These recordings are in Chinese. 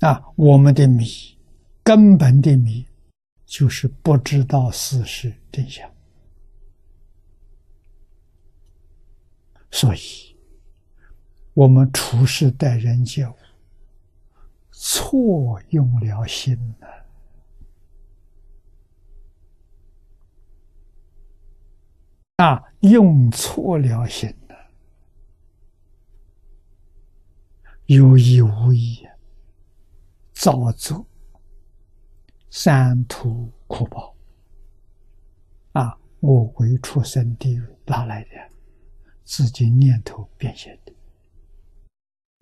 啊，我们的迷，根本的迷，就是不知道事实真相，所以，我们处事待人接物，错用了心呢。啊，用错了心了，有意无意，造作三途苦报。啊，我为畜生地哪来的？自己念头变现的。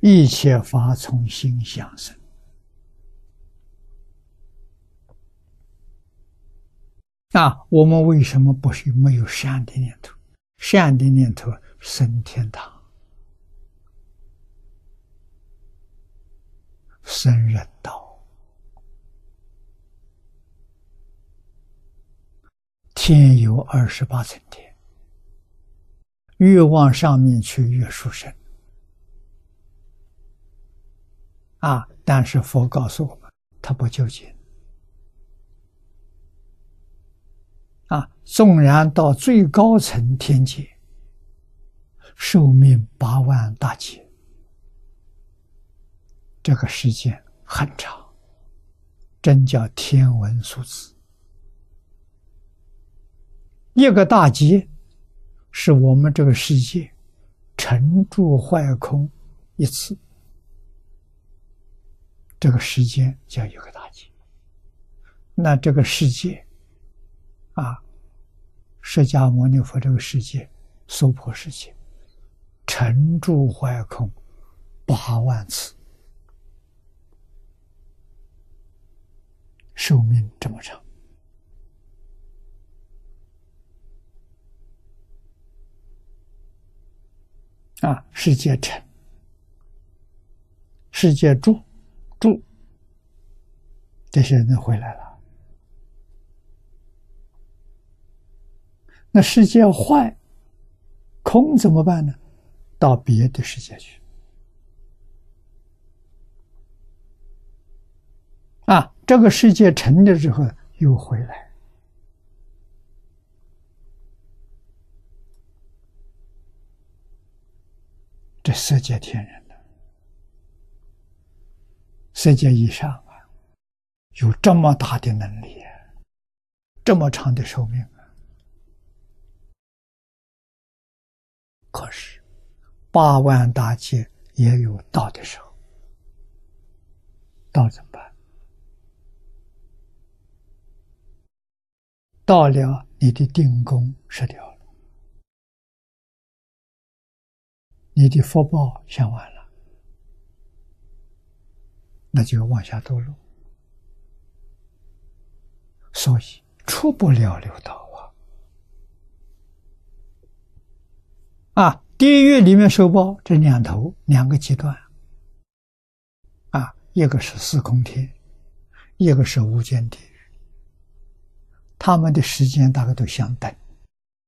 一切法从心想生。那我们为什么不是没有善的念头？善的念头升天堂、升人道，天有二十八层天，越往上面去越殊胜。啊！但是佛告诉我们，他不究竟。啊，纵然到最高层天界，寿命八万大劫，这个时间很长，真叫天文数字。一个大劫，是我们这个世界沉住坏空一次，这个时间叫一个大劫。那这个世界。啊！释迦牟尼佛这个世界，娑婆世界，沉住坏空八万次，寿命这么长啊！世界沉，世界住住，这些人都回来了。那世界坏，空怎么办呢？到别的世界去。啊，这个世界成的时候又回来。这世界天人的，世界以上啊，有这么大的能力，这么长的寿命啊。可是，八万大劫也有到的时候，到怎么办？到了，你的定功失掉了，你的福报享完了，那就往下堕落，所以出不了六道。啊，啊地狱里面受报这两头两个极端，啊，一个是四空天，一个是无间地狱。他们的时间大概都相等，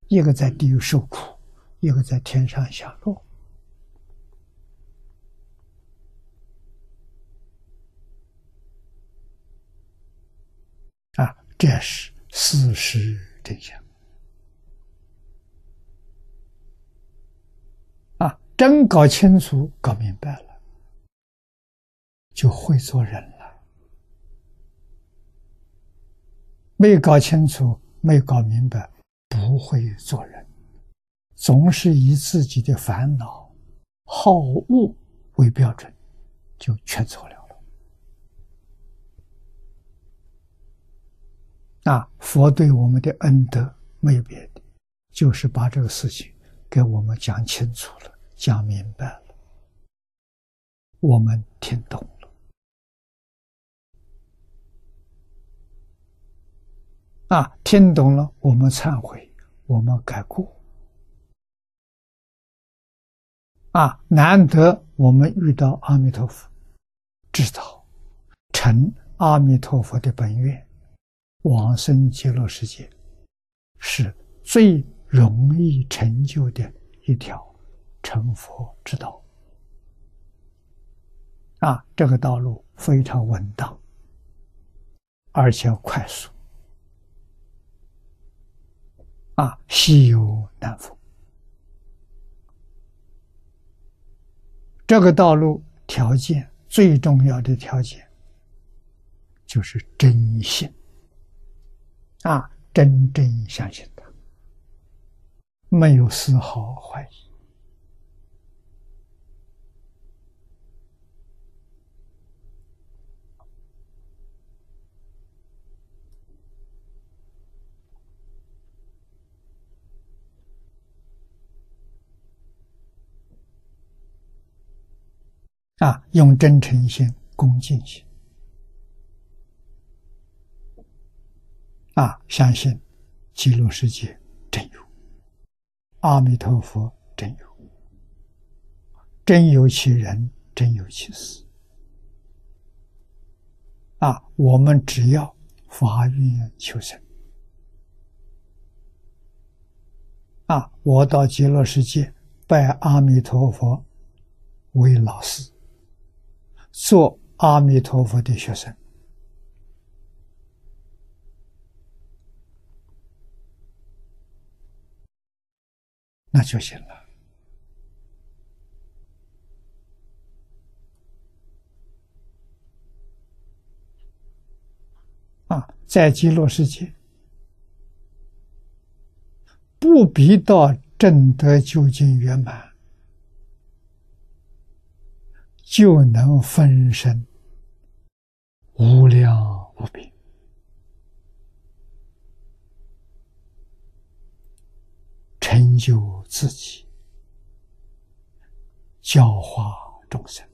一个在地狱受苦，一个在天上享乐。啊，这是事实真相。啊真搞清楚、搞明白了，就会做人没搞清楚、没搞明白，不会做人，总是以自己的烦恼、好恶为标准，就全错了了。啊，佛对我们的恩德没有别的，就是把这个事情给我们讲清楚了。讲明白了，我们听懂啊！听懂了，我们忏悔，我们改过啊！难得我们遇到阿弥陀佛，知道成阿弥陀佛的本愿，往生极乐世界是最容易成就的一条。成佛之道啊，这个道路非常稳当，而且快速，啊，西游难逢。这个道路条件最重要的条件就是真心，啊，真正相信他，没有丝毫怀疑。啊，用真诚心、恭敬心，啊，相信极乐世界真有，阿弥陀佛真有，真有其人，真有其事。啊，我们只要发愿求生，啊，我到极乐世界拜阿弥陀佛为老师。做阿弥陀佛的学生，那就行了。啊，在极乐世界，不必到正德究竟圆满。就能分身无量无边，成就自己，教化众生。